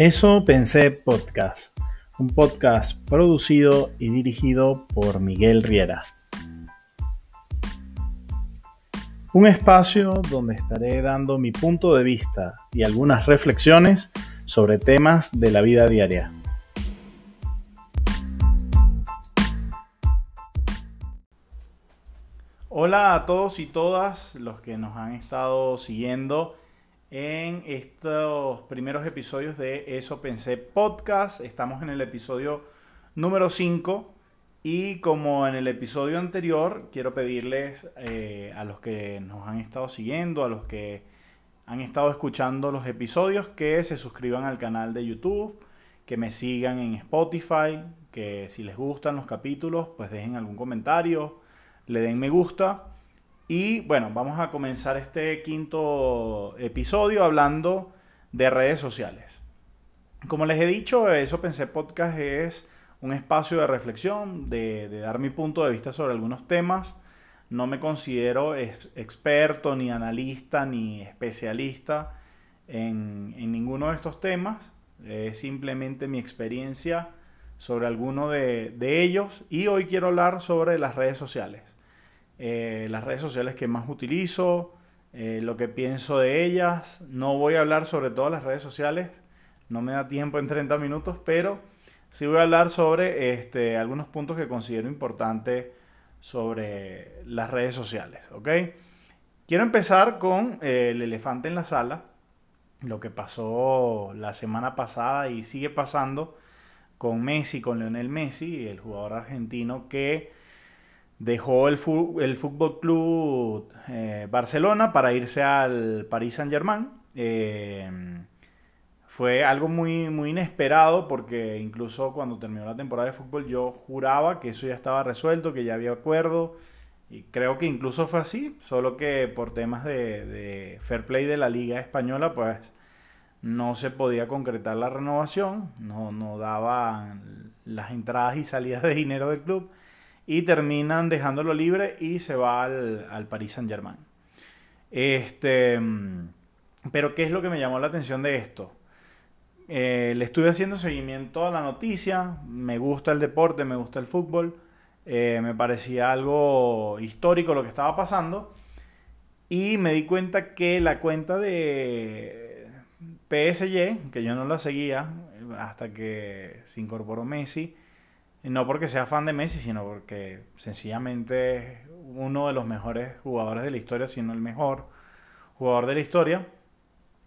Eso pensé podcast, un podcast producido y dirigido por Miguel Riera. Un espacio donde estaré dando mi punto de vista y algunas reflexiones sobre temas de la vida diaria. Hola a todos y todas los que nos han estado siguiendo en estos primeros episodios de Eso Pensé Podcast. Estamos en el episodio número 5 y como en el episodio anterior, quiero pedirles eh, a los que nos han estado siguiendo, a los que han estado escuchando los episodios, que se suscriban al canal de YouTube, que me sigan en Spotify, que si les gustan los capítulos, pues dejen algún comentario, le den me gusta y bueno, vamos a comenzar este quinto episodio hablando de redes sociales. Como les he dicho, Eso Pensé Podcast es un espacio de reflexión, de, dar mi punto de vista sobre algunos temas. No me considero experto, ni analista, ni especialista en, ninguno de estos temas. Es simplemente mi experiencia sobre alguno de ellos. Y hoy quiero hablar sobre las redes sociales. Eh, las redes sociales que más utilizo, eh, lo que pienso de ellas. No voy a hablar sobre todas las redes sociales, no me da tiempo en 30 minutos, pero sí voy a hablar sobre este, algunos puntos que considero importantes sobre las redes sociales. Quiero empezar con eh, el elefante en la sala, lo que pasó la semana pasada y sigue pasando con Messi, con Lionel Messi, el jugador argentino que dejó el, el Fútbol Club eh, Barcelona para irse al Paris Saint Germain. Eh, fue algo muy, muy inesperado porque incluso cuando terminó la temporada de fútbol yo juraba que eso ya estaba resuelto, que ya había acuerdo. Y creo que incluso fue así, solo que por temas de, de fair play de la Liga Española, pues no se podía concretar la renovación, no, no daban las entradas y salidas de dinero del club y terminan dejándolo libre y se va al, al Paris Saint Germain. Este, pero ¿qué es lo que me llamó la atención de esto? Eh, le estuve haciendo seguimiento a la noticia, me gusta el deporte, me gusta el fútbol, eh, me parecía algo histórico lo que estaba pasando y me di cuenta que la cuenta de PSG, que yo no la seguía hasta que se incorporó Messi, no porque sea fan de Messi, sino porque sencillamente es uno de los mejores jugadores de la historia, si no el mejor jugador de la historia.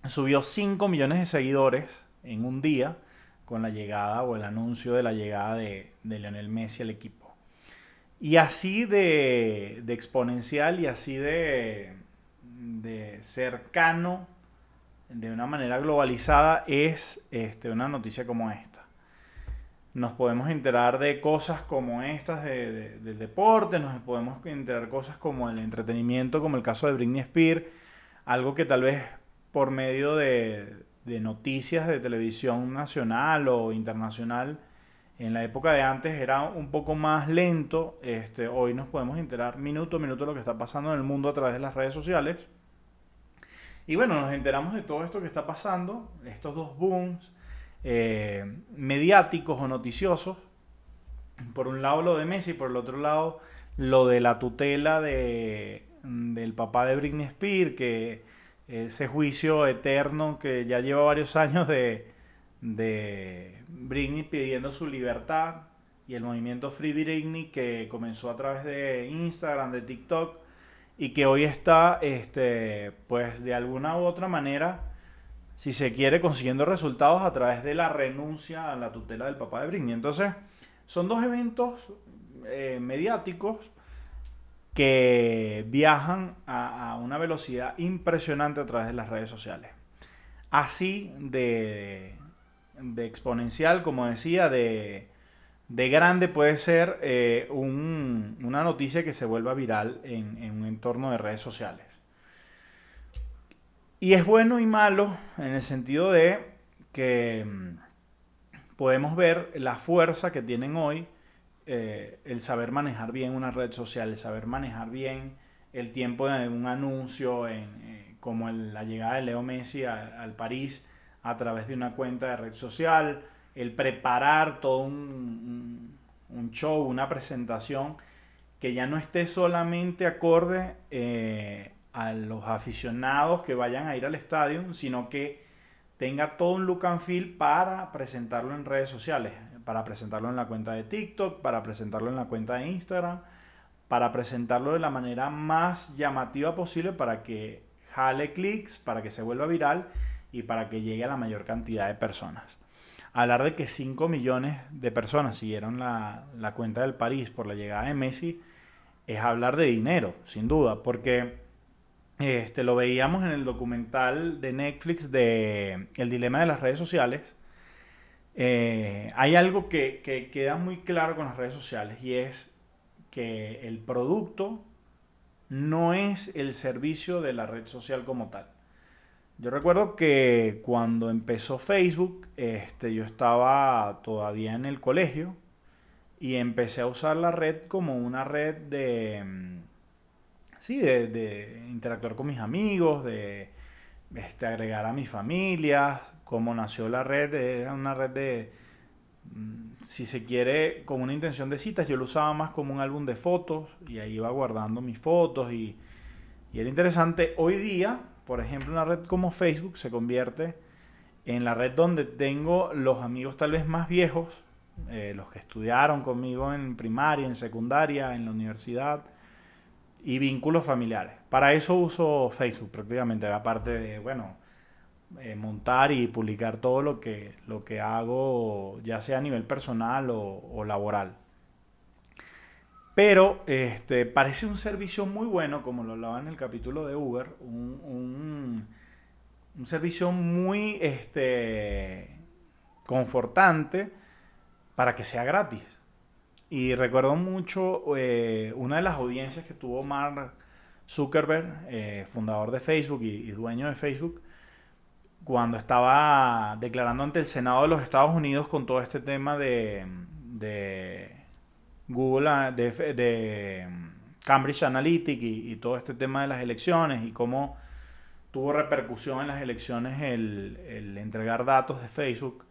Subió 5 millones de seguidores en un día con la llegada o el anuncio de la llegada de, Lionel Messi al equipo. Y así de, exponencial y así de, de cercano, de una manera globalizada, es este, una noticia como esta nos podemos enterar de cosas como estas del deporte, nos podemos enterar cosas como el entretenimiento, como el caso de Britney Spears, algo que tal vez por medio de, noticias de televisión nacional o internacional en la época de antes era un poco más lento, este, hoy nos podemos enterar minuto a minuto de lo que está pasando en el mundo a través de las redes sociales. Y bueno, nos enteramos de todo esto que está pasando, estos dos booms, eh, mediáticos o noticiosos. Por un lado lo de Messi, por el otro lado lo de la tutela de, del papá de Britney Spears, que ese juicio eterno que ya lleva varios años de, de Britney pidiendo su libertad y el movimiento Free Britney que comenzó a través de Instagram, de TikTok y que hoy está, este, pues de alguna u otra manera si se quiere, consiguiendo resultados a través de la renuncia a la tutela del papá de Britney. Entonces, son dos eventos eh, mediáticos que viajan a, una velocidad impresionante a través de las redes sociales. Así de, exponencial, como decía, de, grande puede ser eh, una noticia que se vuelva viral en un entorno de redes sociales. Y es bueno y malo en el sentido de que mm, podemos ver la fuerza que tienen hoy eh, el saber manejar bien una red social, el saber manejar bien el tiempo de un anuncio, en, eh, como la llegada de Leo Messi al París, a través de una cuenta de red social, el preparar todo un, show, una presentación que ya no esté solamente acorde eh, a los aficionados que vayan a ir al estadio, sino que tenga todo un look and feel para presentarlo en redes sociales, para presentarlo en la cuenta de TikTok, para presentarlo en la cuenta de Instagram, para presentarlo de la manera más llamativa posible para que jale clics, para que se vuelva viral y para que llegue a la mayor cantidad de personas. Hablar de que 5 millones de personas siguieron la, la cuenta del París por la llegada de Messi es hablar de dinero, sin duda, porque este, lo veíamos en el documental de Netflix de El dilema de las redes sociales. Eh, hay algo que, que, queda muy claro con las redes sociales y es que el producto no es el servicio de la red social como tal. Yo recuerdo que cuando empezó Facebook, este, yo estaba todavía en el colegio y empecé a usar la red como una red de, mm, sí, de, interactuar con mis amigos, de este, agregar a mi familia, cómo nació la red, era una red de, mm, si se quiere, con una intención de citas, yo lo usaba más como un álbum de fotos y ahí iba guardando mis fotos y, y era interesante. Hoy día, por ejemplo, una red como Facebook se convierte en la red donde tengo los amigos tal vez más viejos, eh, los que estudiaron conmigo en primaria, en secundaria, en la universidad y vínculos familiares. Para eso uso Facebook prácticamente, aparte de, bueno, eh, montar y publicar todo lo que, lo que hago, ya sea a nivel personal o laboral. Pero este, parece un servicio muy bueno, como lo hablaba en el capítulo de Uber, un, servicio muy este, confortante para que sea gratis. Y recuerdo mucho eh, una de las audiencias que tuvo Mark Zuckerberg, eh, fundador de Facebook y, dueño de Facebook, cuando estaba declarando ante el Senado de los Estados Unidos con todo este tema de Google ah, de, mm, Cambridge Analytica y, todo este tema de las elecciones y cómo tuvo repercusión en las elecciones el, entregar datos de Facebook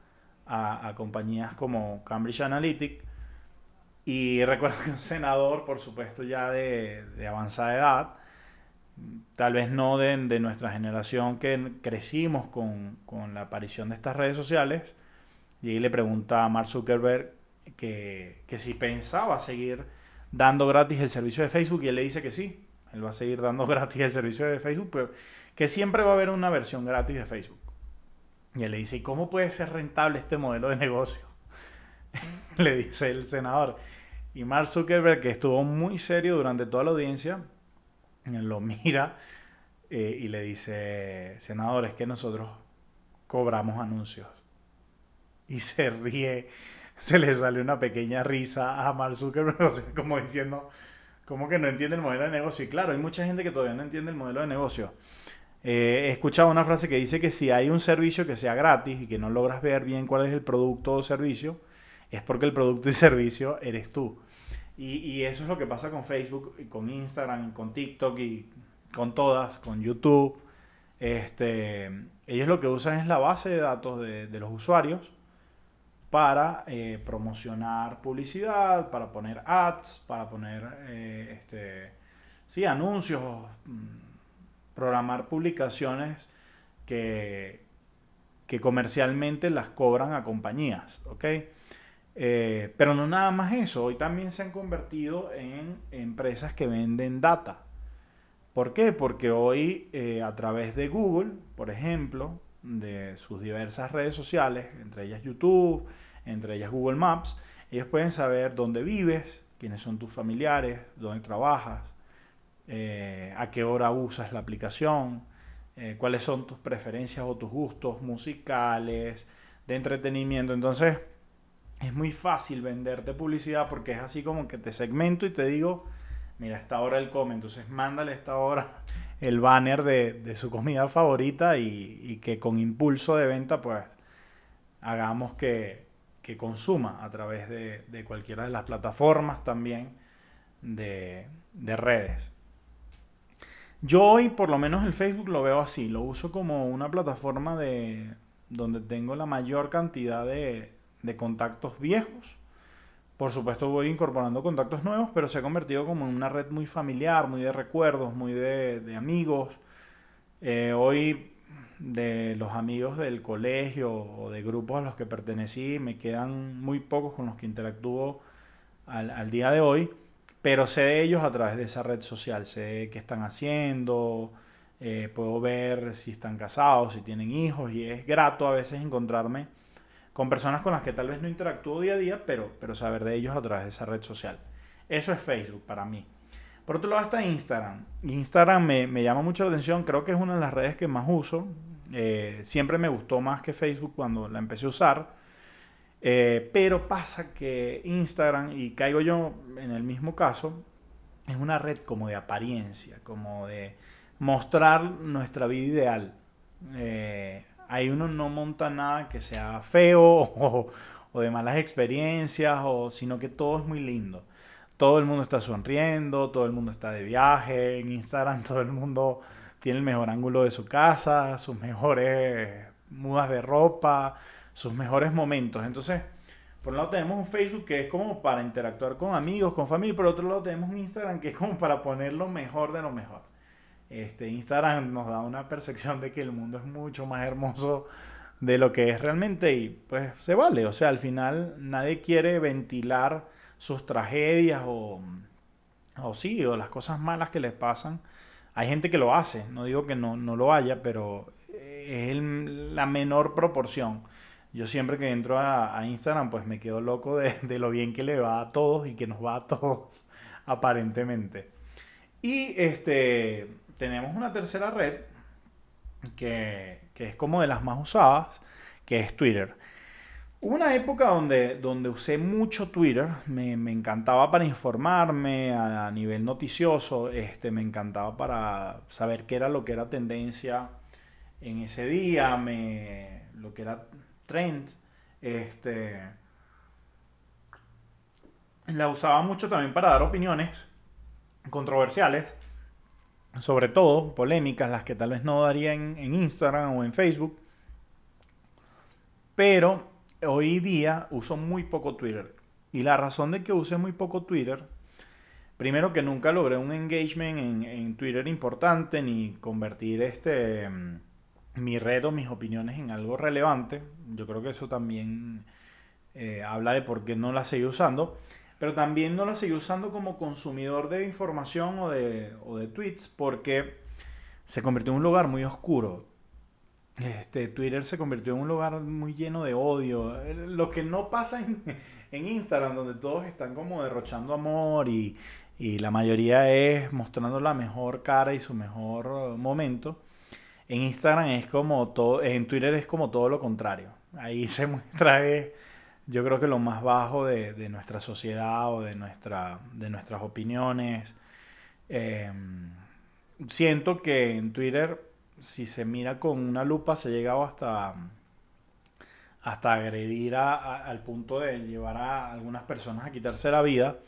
a, compañías como Cambridge Analytica. Y recuerdo que un senador, por supuesto ya de, avanzada edad, tal vez no de, nuestra generación que crecimos con, con, la aparición de estas redes sociales, y le pregunta a Mark Zuckerberg que, si pensaba seguir dando gratis el servicio de Facebook y él le dice que sí, él va a seguir dando gratis el servicio de Facebook, pero que siempre va a haber una versión gratis de Facebook. Y él le dice, ¿y cómo puede ser rentable este modelo de negocio? le dice el senador. Y Mark Zuckerberg, que estuvo muy serio durante toda la audiencia, lo mira eh, y le dice, senador, es que nosotros cobramos anuncios. Y se ríe se le sale una pequeña risa a Mark Zuckerberg, como diciendo, como que no entiende el modelo de negocio. Y claro, hay mucha gente que todavía no entiende el modelo de negocio. Eh, he escuchado una frase que dice que si hay un servicio que sea gratis y que no logras ver bien cuál es el producto o servicio, es porque el producto y servicio eres tú. Y, eso es lo que pasa con Facebook, y con Instagram, con TikTok y con todas, con YouTube. Este, ellos lo que usan es la base de datos de, los usuarios para eh, promocionar publicidad, para poner ads, para poner eh, este, sí, anuncios, mm, programar publicaciones que, que comercialmente las cobran a compañías. Eh, pero no nada más eso, hoy también se han convertido en empresas que venden data. ¿Por qué? Porque hoy a través de Google, por ejemplo, de sus diversas redes sociales, entre ellas YouTube, entre ellas Google Maps, ellos pueden saber dónde vives, quiénes son tus familiares, dónde trabajas, eh, a qué hora usas la aplicación, eh, cuáles son tus preferencias o tus gustos musicales, de entretenimiento. Entonces, es muy fácil venderte publicidad porque es así como que te segmento y te digo, mira, esta hora él come, entonces mándale esta hora el banner de, su comida favorita y, que con impulso de venta pues hagamos que, consuma a través de, cualquiera de las plataformas también de, redes. Yo hoy por lo menos el Facebook lo veo así, lo uso como una plataforma de, donde tengo la mayor cantidad de, de contactos viejos. Por supuesto voy incorporando contactos nuevos, pero se ha convertido como en una red muy familiar, muy de recuerdos, muy de, amigos. Eh, hoy de los amigos del colegio o de grupos a los que pertenecí, me quedan muy pocos con los que interactúo al, al día de hoy, pero sé de ellos a través de esa red social, sé qué están haciendo, eh, puedo ver si están casados, si tienen hijos, y es grato a veces encontrarme con personas con las que tal vez no interactúo día a día, pero, pero saber de ellos a través de esa red social. Eso es Facebook para mí. Por otro lado está Instagram. Instagram me, me llama mucho la atención, creo que es una de las redes que más uso. Eh, siempre me gustó más que Facebook cuando la empecé a usar. Eh, pero pasa que Instagram, y caigo yo en el mismo caso, es una red como de apariencia, como de mostrar nuestra vida ideal. Eh, ahí uno no monta nada que sea feo o, de malas experiencias, o, sino que todo es muy lindo. Todo el mundo está sonriendo, todo el mundo está de viaje, en Instagram todo el mundo tiene el mejor ángulo de su casa, sus mejores mudas de ropa, sus mejores momentos. Entonces, por un lado tenemos un Facebook que es como para interactuar con amigos, con familia, por otro lado tenemos un Instagram que es como para poner lo mejor de lo mejor. Este, Instagram nos da una percepción de que el mundo es mucho más hermoso de lo que es realmente y pues se vale. O sea, al final nadie quiere ventilar sus tragedias o, o sí, o las cosas malas que les pasan hay gente que lo hace, no digo que no, no lo haya, pero es la menor proporción. Yo siempre que entro a, Instagram, pues me quedo loco de, de, lo bien que le va a todos y que nos va a todos, aparentemente. Y este, tenemos una tercera red que, que es como de las más usadas, que es Twitter. Hubo una época donde, donde usé mucho Twitter, me, me encantaba para informarme a, nivel noticioso, este, me encantaba para saber qué era lo que era tendencia en ese día, me, lo que era trend. Este, la usaba mucho también para dar opiniones controversiales, sobre todo polémicas, las que tal vez no daría en, Instagram o en Facebook. Pero hoy día uso muy poco Twitter. Y la razón de que use muy poco Twitter, primero que nunca logré un engagement en, Twitter importante, ni convertir este mm, mi red o mis opiniones en algo relevante. Yo creo que eso también eh, habla de por qué no la seguí usando. Pero también no la seguí usando como consumidor de información o de, o de tweets porque se convirtió en un lugar muy oscuro este, Twitter se convirtió en un lugar muy lleno de odio. Lo que no pasa en, Instagram, donde todos están como derrochando amor y, la mayoría es mostrando la mejor cara y su mejor momento. En Instagram es como todo, en Twitter es como todo lo contrario. Ahí se muestra, yo creo que lo más bajo de, nuestra sociedad o de, nuestra, de nuestras opiniones. Em, siento que en Twitter si se mira con una lupa, se ha llegado hasta, hasta agredir al punto de llevar a algunas personas a quitarse la vida.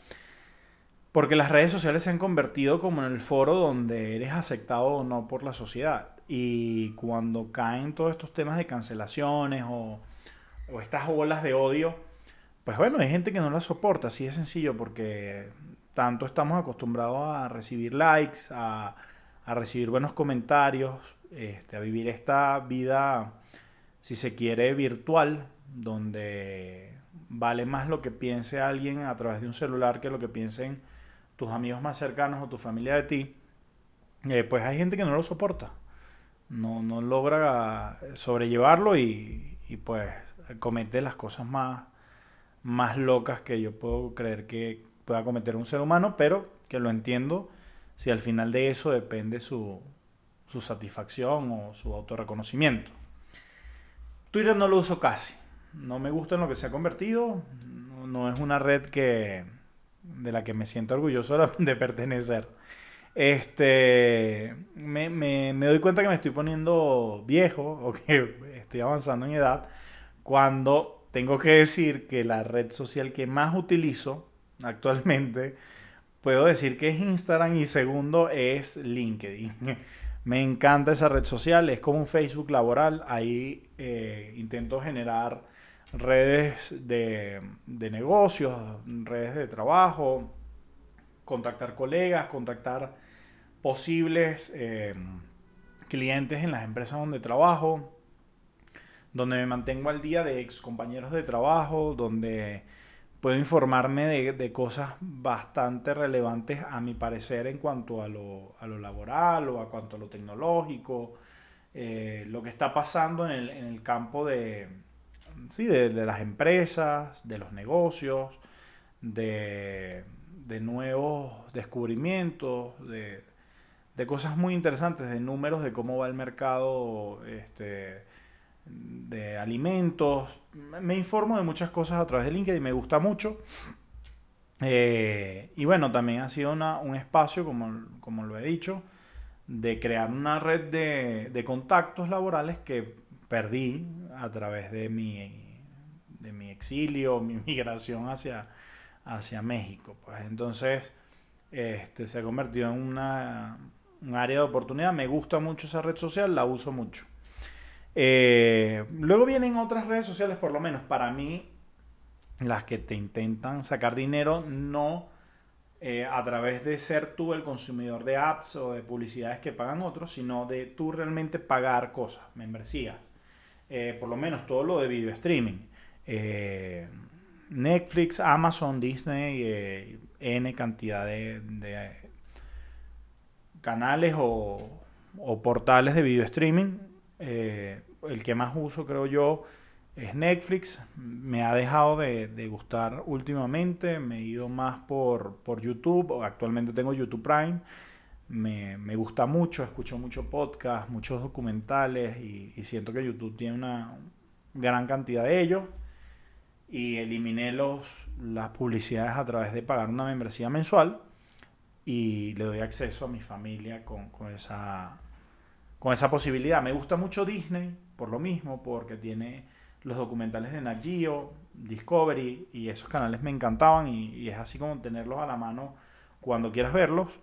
Porque las redes sociales se han convertido como en el foro donde eres aceptado o no por la sociedad. Y cuando caen todos estos temas de cancelaciones o, o estas olas de odio, pues bueno, hay gente que no la soporta, así de sencillo, porque tanto estamos acostumbrados a recibir likes, a, recibir buenos comentarios, este, a vivir esta vida, si se quiere, virtual, donde vale más lo que piense alguien a través de un celular que lo que piensen tus amigos más cercanos o tu familia de ti, eh, pues hay gente que no lo soporta, no, no logra sobrellevarlo y, pues comete las cosas más, más locas que yo puedo creer que pueda cometer un ser humano, pero que lo entiendo si al final de eso depende su, su satisfacción o su autorreconocimiento. Twitter no lo uso casi. No me gusta en lo que se ha convertido. No, es una red que, de la que me siento orgulloso de pertenecer. Este, me, me, me doy cuenta que me estoy poniendo viejo o que estoy avanzando en edad cuando tengo que decir que la red social que más utilizo actualmente puedo decir que es Instagram y segundo es LinkedIn. Me encanta esa red social, es como un Facebook laboral. Ahí eh, intento generar redes de, negocios, redes de trabajo, contactar colegas, contactar posibles eh, clientes en las empresas donde trabajo, donde me mantengo al día de ex compañeros de trabajo, donde puedo informarme de, cosas bastante relevantes a mi parecer en cuanto a lo, laboral o a cuanto a lo tecnológico, eh, lo que está pasando en el, campo de, sí, de, las empresas, de los negocios, de, nuevos descubrimientos, de, cosas muy interesantes, de números de cómo va el mercado este, de alimentos. Me informo de muchas cosas a través de LinkedIn, me gusta mucho. Eh, y bueno, también ha sido un espacio, como, como, lo he dicho, de crear una red de, contactos laborales que perdí a través de mi, de mi exilio, mi migración hacia, hacia México. Pues entonces este, se ha convertido en una, un área de oportunidad. Me gusta mucho esa red social, la uso mucho. Eh, luego vienen otras redes sociales, por lo menos para mí, las que te intentan sacar dinero no eh, a través de ser tú el consumidor de apps o de publicidades que pagan otros, sino de tú realmente pagar cosas, membresías. Eh, por lo menos todo lo de video streaming. Netflix, Amazon, Disney, N cantidad de, canales o portales de video streaming eh, el que más uso, creo yo, es Netflix. Me ha dejado de, gustar últimamente. Me he ido más por, por YouTube. Actualmente tengo YouTube Prime. Me, gusta mucho, escucho mucho podcast, muchos documentales y, siento que YouTube tiene una gran cantidad de ellos. Y eliminé los, las publicidades a través de pagar una membresía mensual y le doy acceso a mi familia con, con esa con esa posibilidad. Me gusta mucho Disney por lo mismo, porque tiene los documentales de Nat Geo, Discovery y esos canales me encantaban y, es así como tenerlos a la mano cuando quieras verlos.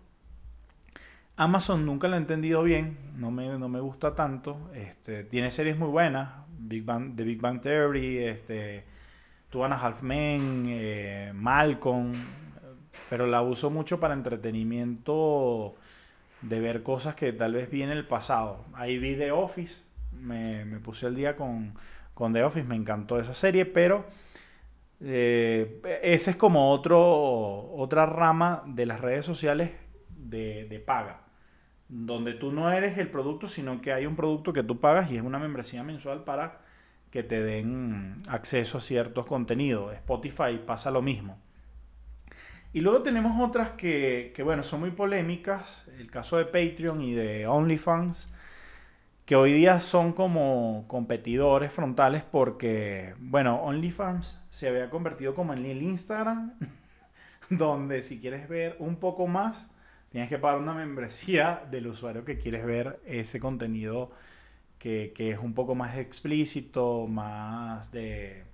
Amazon nunca lo he entendido bien, no me, no me gusta tanto. Este, tiene series muy buenas, Big The Big Bang Theory, este, Two a Half Men, eh, Malcolm, pero la uso mucho para entretenimiento de ver cosas que tal vez vi el pasado. Ahí vi The Office, me, puse el día con, con, The Office, me encantó esa serie, pero eh, ese es como otro, otra rama de las redes sociales de, de, paga, donde tú no eres el producto, sino que hay un producto que tú pagas y es una membresía mensual para que te den acceso a ciertos contenidos. Spotify pasa lo mismo. Y luego tenemos otras que, bueno, son muy polémicas, el caso de Patreon y de OnlyFans, que hoy día son como competidores frontales porque, bueno, OnlyFans se había convertido como en el Instagram, donde si quieres ver un poco más, tienes que pagar una membresía del usuario que quieres ver ese contenido que, es un poco más explícito, más de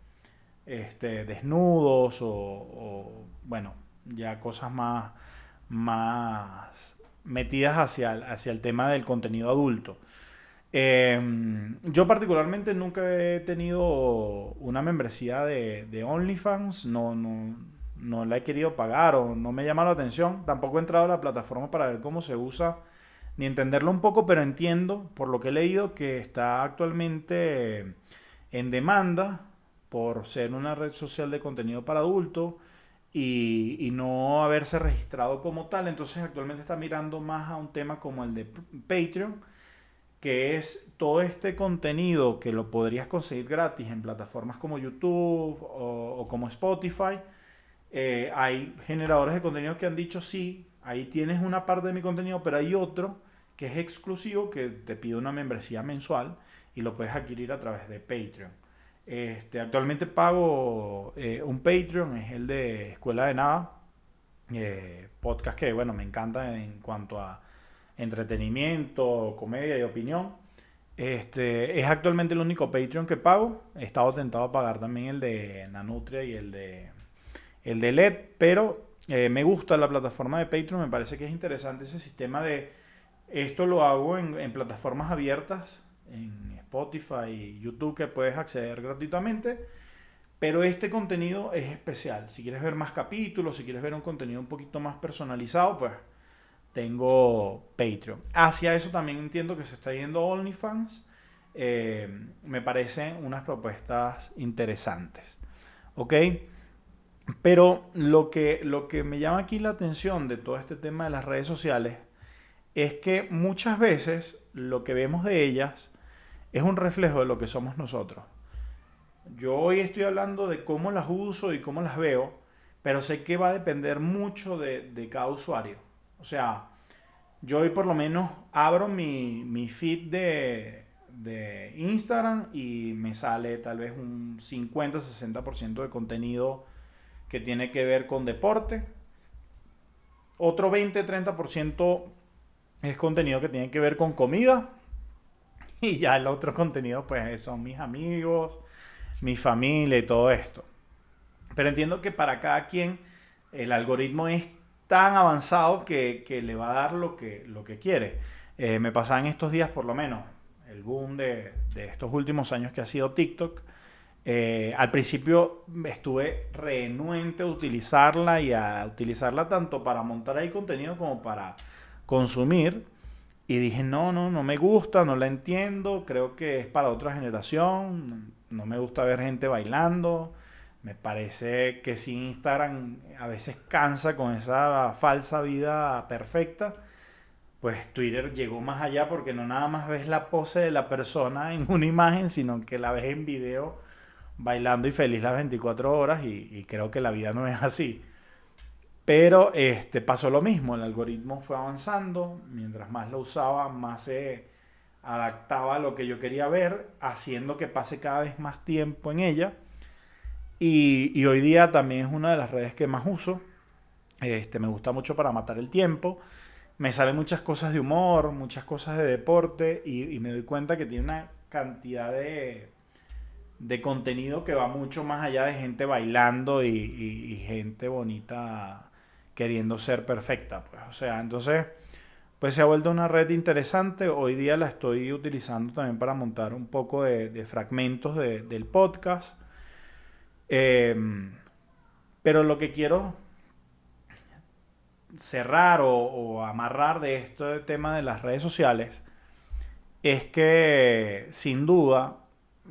este, desnudos o bueno, ya cosas más, más metidas hacia el, hacia el tema del contenido adulto. Em, yo particularmente nunca he tenido una membresía de, OnlyFans, no, no, no, la he querido pagar o no me llama la atención. Tampoco he entrado a la plataforma para ver cómo se usa ni entenderlo un poco, pero entiendo por lo que he leído que está actualmente en demanda por ser una red social de contenido para adultos y, no haberse registrado como tal. Entonces actualmente está mirando más a un tema como el de Patreon, que es todo este contenido que lo podrías conseguir gratis en plataformas como YouTube o, como Spotify. Eh, hay generadores de contenido que han dicho sí, ahí tienes una parte de mi contenido, pero hay otro que es exclusivo que te pide una membresía mensual y lo puedes adquirir a través de Patreon. Este, actualmente pago eh, un Patreon, es el de Escuela de Nada, eh, podcast que, bueno, me encanta en cuanto a entretenimiento, comedia y opinión. Este, es actualmente el único Patreon que pago. He estado tentado a pagar también el de Nanutria y el de, el de LED, pero eh, me gusta la plataforma de Patreon, me parece que es interesante ese sistema de Esto lo hago en, plataformas abiertas, en Spotify y YouTube, que puedes acceder gratuitamente. Pero este contenido es especial. Si quieres ver más capítulos, si quieres ver un contenido un poquito más personalizado, pues tengo Patreon. Hacia eso también entiendo que se está yendo OnlyFans. Eh, me parecen unas propuestas interesantes. ¿Ok? Pero lo que, lo que me llama aquí la atención de todo este tema de las redes sociales es que muchas veces lo que vemos de ellas es un reflejo de lo que somos nosotros. Yo hoy estoy hablando de cómo las uso y cómo las veo, pero sé que va a depender mucho de, cada usuario. O sea, yo hoy por lo menos abro mi, mi feed de, de Instagram y me sale tal vez un 50-60% de contenido que tiene que ver con deporte. Otro 20-30% es contenido que tiene que ver con comida. Y ya el otro contenido pues son mis amigos, mi familia y todo esto. Pero entiendo que para cada quien el algoritmo es tan avanzado que, le va a dar lo que, lo que quiere. Eh, me pasaba en estos días por lo menos el boom de, estos últimos años que ha sido TikTok. Eh, al principio estuve renuente a utilizarla y a utilizarla tanto para montar ahí contenido como para consumir. Y dije, no, no, no me gusta, no la entiendo, creo que es para otra generación, no me gusta ver gente bailando, me parece que si Instagram a veces cansa con esa falsa vida perfecta, pues Twitter llegó más allá porque no nada más ves la pose de la persona en una imagen, sino que la ves en video bailando y feliz las 24 horas y, y creo que la vida no es así. Pero este, pasó lo mismo, el algoritmo fue avanzando, mientras más lo usaba, más se adaptaba a lo que yo quería ver, haciendo que pase cada vez más tiempo en ella. Y, hoy día también es una de las redes que más uso. Este, me gusta mucho para matar el tiempo. Me salen muchas cosas de humor, muchas cosas de deporte y, me doy cuenta que tiene una cantidad de, de, contenido que va mucho más allá de gente bailando y, y gente bonita queriendo ser perfecta, pues. O sea, entonces, pues se ha vuelto una red interesante. Hoy día la estoy utilizando también para montar un poco de, fragmentos del podcast. Em, pero lo que quiero cerrar o, amarrar de este tema de las redes sociales es que sin duda,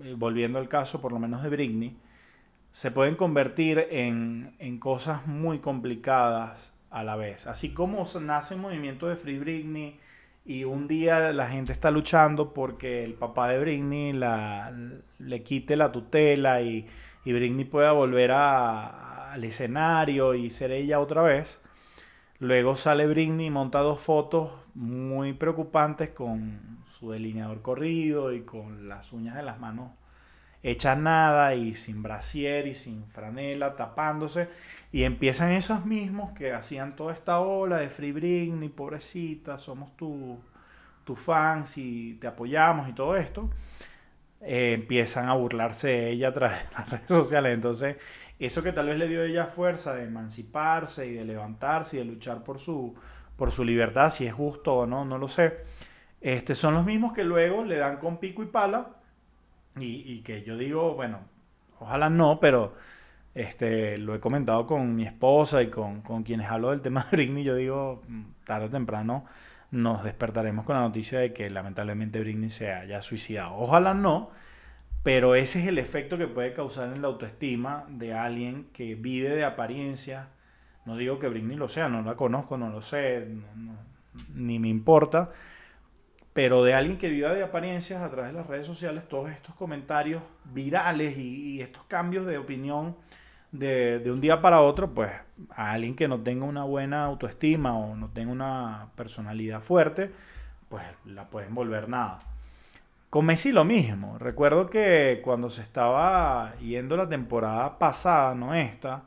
eh, volviendo al caso por lo menos de Britney, se pueden convertir en, cosas muy complicadas a la vez. Así como nace el movimiento de Free Britney y un día la gente está luchando porque el papá de Britney la, le quite la tutela y, y Britney pueda volver al escenario y ser ella otra vez. Luego sale Britney y monta dos fotos muy preocupantes con su delineador corrido y con las uñas de las manos hecha nada y sin brasier y sin franela, tapándose. Y empiezan esos mismos que hacían toda esta ola de Free Britney, pobrecita, somos tus tu fans y te apoyamos y todo esto. Eh, empiezan a burlarse de ella a través de las redes sociales. Entonces, eso que tal vez le dio a ella fuerza de emanciparse y de levantarse y de luchar por su, por su libertad, si es justo o no, no lo sé. Este, son los mismos que luego le dan con pico y pala y, que yo digo, bueno, ojalá no, pero este, lo he comentado con mi esposa y con, quienes hablo del tema de Britney. Yo digo, mm, tarde o temprano nos despertaremos con la noticia de que lamentablemente Britney se haya suicidado. Ojalá no, pero ese es el efecto que puede causar en la autoestima de alguien que vive de apariencia. No digo que Britney lo sea, no la conozco, no lo sé, ni me importa pero de alguien que viva de apariencias a través de las redes sociales, todos estos comentarios virales y, estos cambios de opinión de, un día para otro, pues a alguien que no tenga una buena autoestima o no tenga una personalidad fuerte, pues la pueden volver nada. Con Messi lo mismo. Recuerdo que cuando se estaba yendo la temporada pasada, no esta,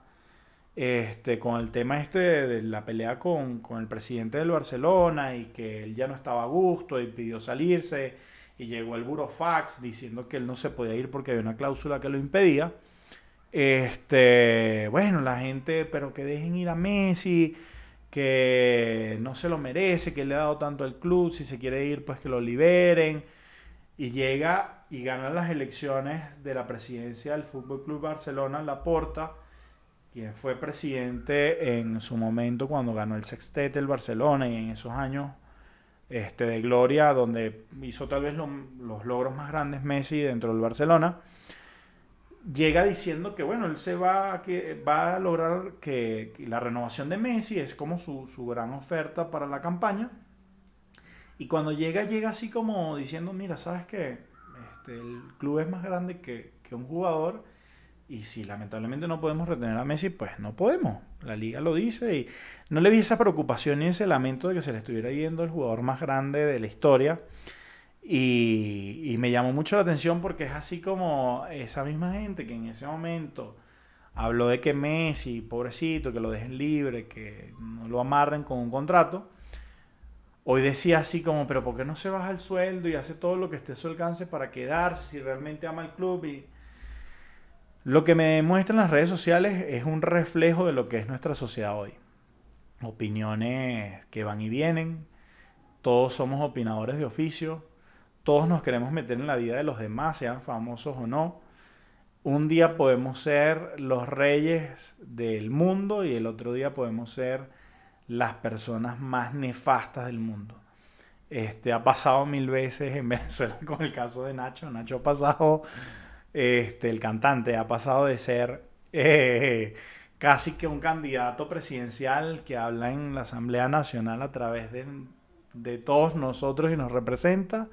este, con el tema este de, la pelea con, el presidente del Barcelona y que él ya no estaba a gusto y pidió salirse y llegó el burofax diciendo que él no se podía ir porque había una cláusula que lo impedía. Este, bueno, la gente, pero que dejen ir a Messi, que no se lo merece, que le ha dado tanto al club, si se quiere ir, pues que lo liberen. Y llega y gana las elecciones de la presidencia del Fútbol Club Barcelona, Laporta, quien fue presidente en su momento cuando ganó el sextete el Barcelona y en esos años este, de gloria, donde hizo tal vez los logros más grandes Messi dentro del Barcelona llega diciendo que bueno, él se va a, que, va a lograr que, la renovación de Messi es como su, gran oferta para la campaña. Y cuando llega, llega así como diciendo, mira, ¿sabes qué? Este, el club es más grande que, que un jugador y si lamentablemente no podemos retener a Messi, pues no podemos. La liga lo dice y no le vi esa preocupación ni ese lamento de que se le estuviera yendo el jugador más grande de la historia. Y, me llamó mucho la atención porque es así como esa misma gente que en ese momento habló de que Messi, pobrecito, que lo dejen libre, que no lo amarren con un contrato. Hoy decía así como, pero ¿por qué no se baja el sueldo y hace todo lo que esté a su alcance para quedarse si realmente ama el club? Lo que me demuestran las redes sociales es un reflejo de lo que es nuestra sociedad hoy. Opiniones que van y vienen, todos somos opinadores de oficio, todos nos queremos meter en la vida de los demás, sean famosos o no. Un día podemos ser los reyes del mundo y el otro día podemos ser las personas más nefastas del mundo. Este, ha pasado mil veces en Venezuela con el caso de Nacho. Nacho ha pasado, este, el cantante ha pasado de ser eh, casi que un candidato presidencial que habla en la Asamblea Nacional a través de, de todos nosotros y nos representa,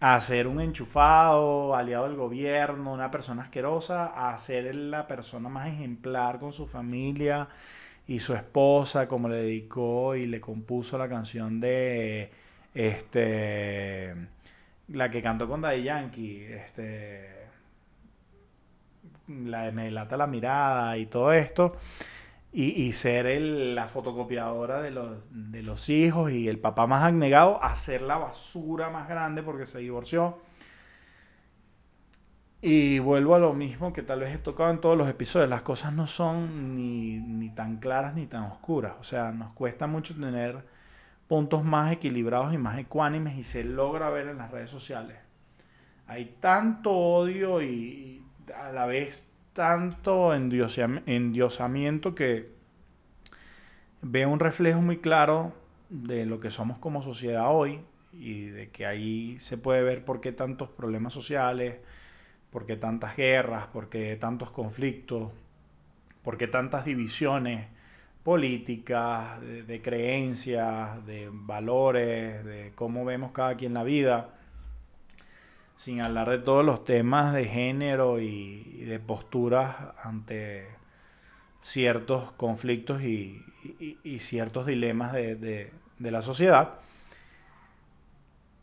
a ser un enchufado, aliado del gobierno, una persona asquerosa, a ser la persona más ejemplar con su familia y su esposa, como le dedicó y le compuso la canción de este la que cantó con Daddy Yankee, este la Me delata la mirada y todo esto y, ser la fotocopiadora de los, de los hijos y el papá más abnegado, hacer la basura más grande porque se divorció. Y vuelvo a lo mismo que tal vez he tocado en todos los episodios. Las cosas no son ni, ni, tan claras ni tan oscuras. O sea, nos cuesta mucho tener puntos más equilibrados y más ecuánimes y se logra ver en las redes sociales. Hay tanto odio y a la vez tanto endiosamiento que veo un reflejo muy claro de lo que somos como sociedad hoy y de que ahí se puede ver por qué tantos problemas sociales, por qué tantas guerras, por qué tantos conflictos, por qué tantas divisiones políticas, de, de creencias, de valores, de cómo vemos cada quien la vida sin hablar de todos los temas de género y, de posturas ante ciertos conflictos y, ciertos dilemas de, la sociedad,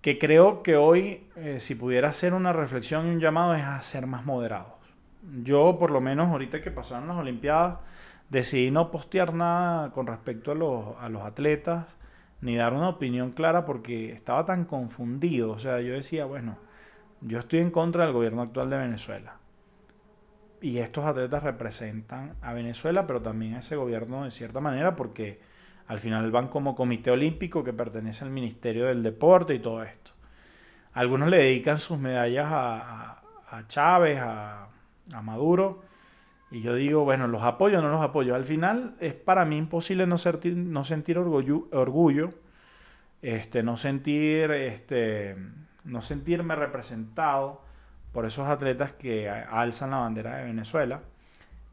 que creo que hoy, eh, si pudiera hacer una reflexión y un llamado, es a ser más moderados. Yo, por lo menos, ahorita que pasaron las Olimpiadas, decidí no postear nada con respecto a los, a los atletas, ni dar una opinión clara porque estaba tan confundido. O sea, yo decía, bueno, yo estoy en contra del gobierno actual de Venezuela. Y estos atletas representan a Venezuela, pero también a ese gobierno de cierta manera, porque al final van como comité olímpico que pertenece al Ministerio del Deporte y todo esto. Algunos le dedican sus medallas a, Chávez, a, Maduro. Y yo digo, bueno, los apoyo o no los apoyo. Al final es para mí imposible no, sentir, no sentir orgullo, orgullo este, no sentir este, no sentirme representado por esos atletas que alzan la bandera de Venezuela.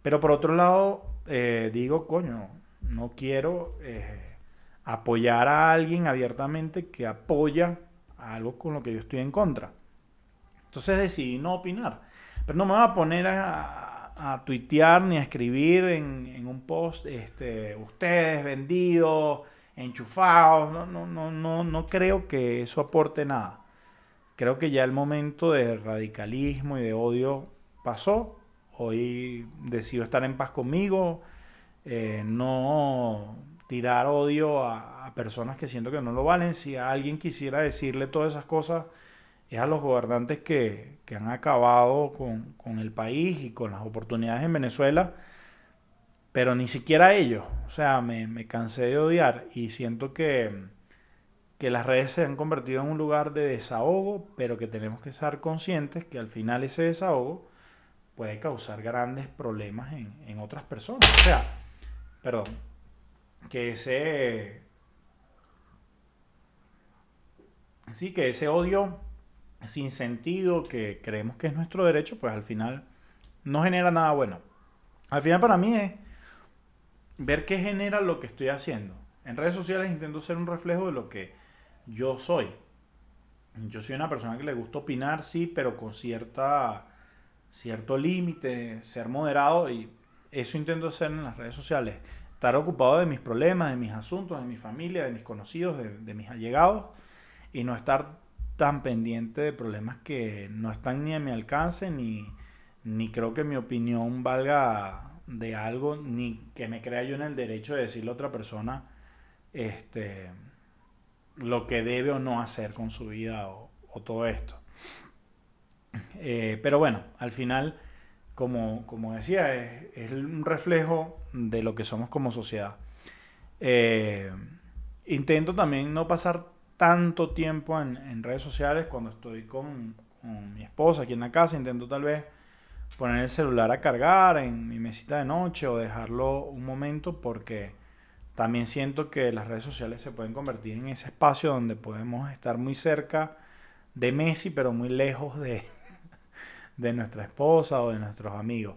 Pero por otro lado, eh, digo, coño, no quiero eh, apoyar a alguien abiertamente que apoya algo con lo que yo estoy en contra. Entonces decidí no opinar. Pero no me voy a poner a, a, tuitear ni a escribir en, un post, este, ustedes vendidos, enchufados. No, no, no, no, no creo que eso aporte nada. Creo que ya el momento de radicalismo y de odio pasó. Hoy decido estar en paz conmigo, eh, no tirar odio a, personas que siento que no lo valen. Si alguien quisiera decirle todas esas cosas, es a los gobernantes que, han acabado con, con, el país y con las oportunidades en Venezuela. pero ni siquiera ellos. O sea, me, me cansé de odiar y siento que, que las redes se han convertido en un lugar de desahogo, pero que tenemos que estar conscientes que al final ese desahogo puede causar grandes problemas en, en otras personas. O sea, perdón, que ese... Sí, que ese odio sin sentido que creemos que es nuestro derecho, pues al final no genera nada bueno. Al final para mí es ver qué genera lo que estoy haciendo. En redes sociales intento ser un reflejo de lo que yo soy. Yo soy una persona que le gusta opinar, sí, pero con cierta, cierto límite, ser moderado y eso intento hacer en las redes sociales. Estar ocupado de mis problemas, de mis asuntos, de mi familia, de mis conocidos, de, mis allegados y no estar tan pendiente de problemas que no están ni a mi alcance, ni, ni creo que mi opinión valga de algo, ni que me crea yo en el derecho de decirle a otra persona este, lo que debe o no hacer con su vida o, todo esto. Eh, pero bueno, al final, como, como decía, es, un reflejo de lo que somos como sociedad. Eh, intento también no pasar tanto tiempo en, redes sociales cuando estoy con, con mi esposa aquí en la casa. Intento tal vez poner el celular a cargar en mi mesita de noche o dejarlo un momento porque también siento que las redes sociales se pueden convertir en ese espacio donde podemos estar muy cerca de Messi pero muy lejos de, de nuestra esposa o de nuestros amigos.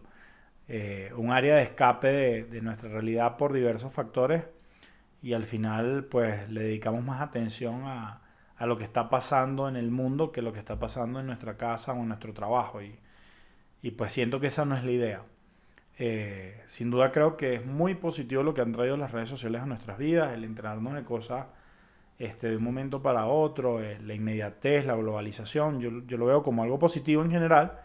Eh, un área de escape de, de, nuestra realidad por diversos factores y al final pues le dedicamos más atención a, a, lo que está pasando en el mundo que lo que está pasando en nuestra casa o en nuestro trabajo y, y pues siento que esa no es la idea. Eh, sin duda creo que es muy positivo lo que han traído las redes sociales a nuestras vidas, el enterarnos de cosas este, de un momento para otro, eh, la inmediatez, la globalización, yo, yo, lo veo como algo positivo en general,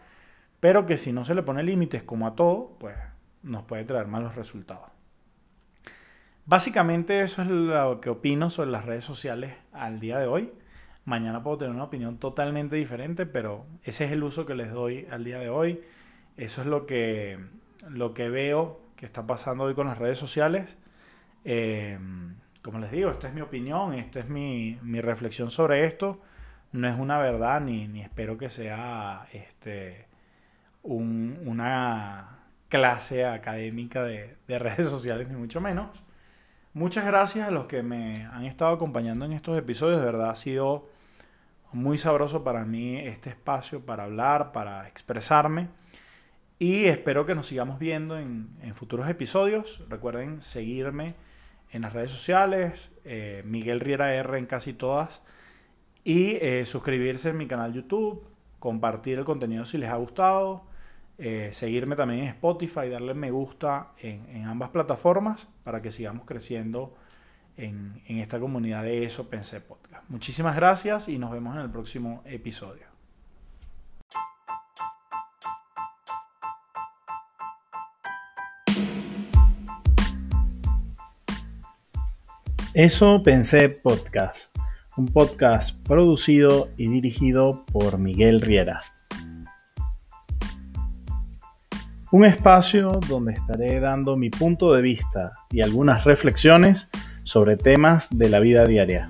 pero que si no se le pone límites como a todo, pues nos puede traer malos resultados. Básicamente eso es lo que opino sobre las redes sociales al día de hoy. Mañana puedo tener una opinión totalmente diferente, pero ese es el uso que les doy al día de hoy. Eso es lo que, lo que veo que está pasando hoy con las redes sociales. Eh, como les digo, esta es mi opinión, esta es mi, mi, reflexión sobre esto. No es una verdad ni, ni espero que sea este, un, una clase académica de, de redes sociales, ni mucho menos. Muchas gracias a los que me han estado acompañando en estos episodios. De verdad ha sido muy sabroso para mí este espacio para hablar, para expresarme. Y espero que nos sigamos viendo en, futuros episodios. Recuerden seguirme en las redes sociales, eh, Miguel Riera R en casi todas. Y eh, suscribirse en mi canal YouTube, compartir el contenido si les ha gustado eh, seguirme también en Spotify, darle me gusta en, ambas plataformas para que sigamos creciendo en, en esta comunidad de Eso Pensé Podcast. Muchísimas gracias y nos vemos en el próximo episodio. Eso Pensé Podcast, un podcast producido y dirigido por Miguel Riera. Un espacio donde estaré dando mi punto de vista y algunas reflexiones sobre temas de la vida diaria.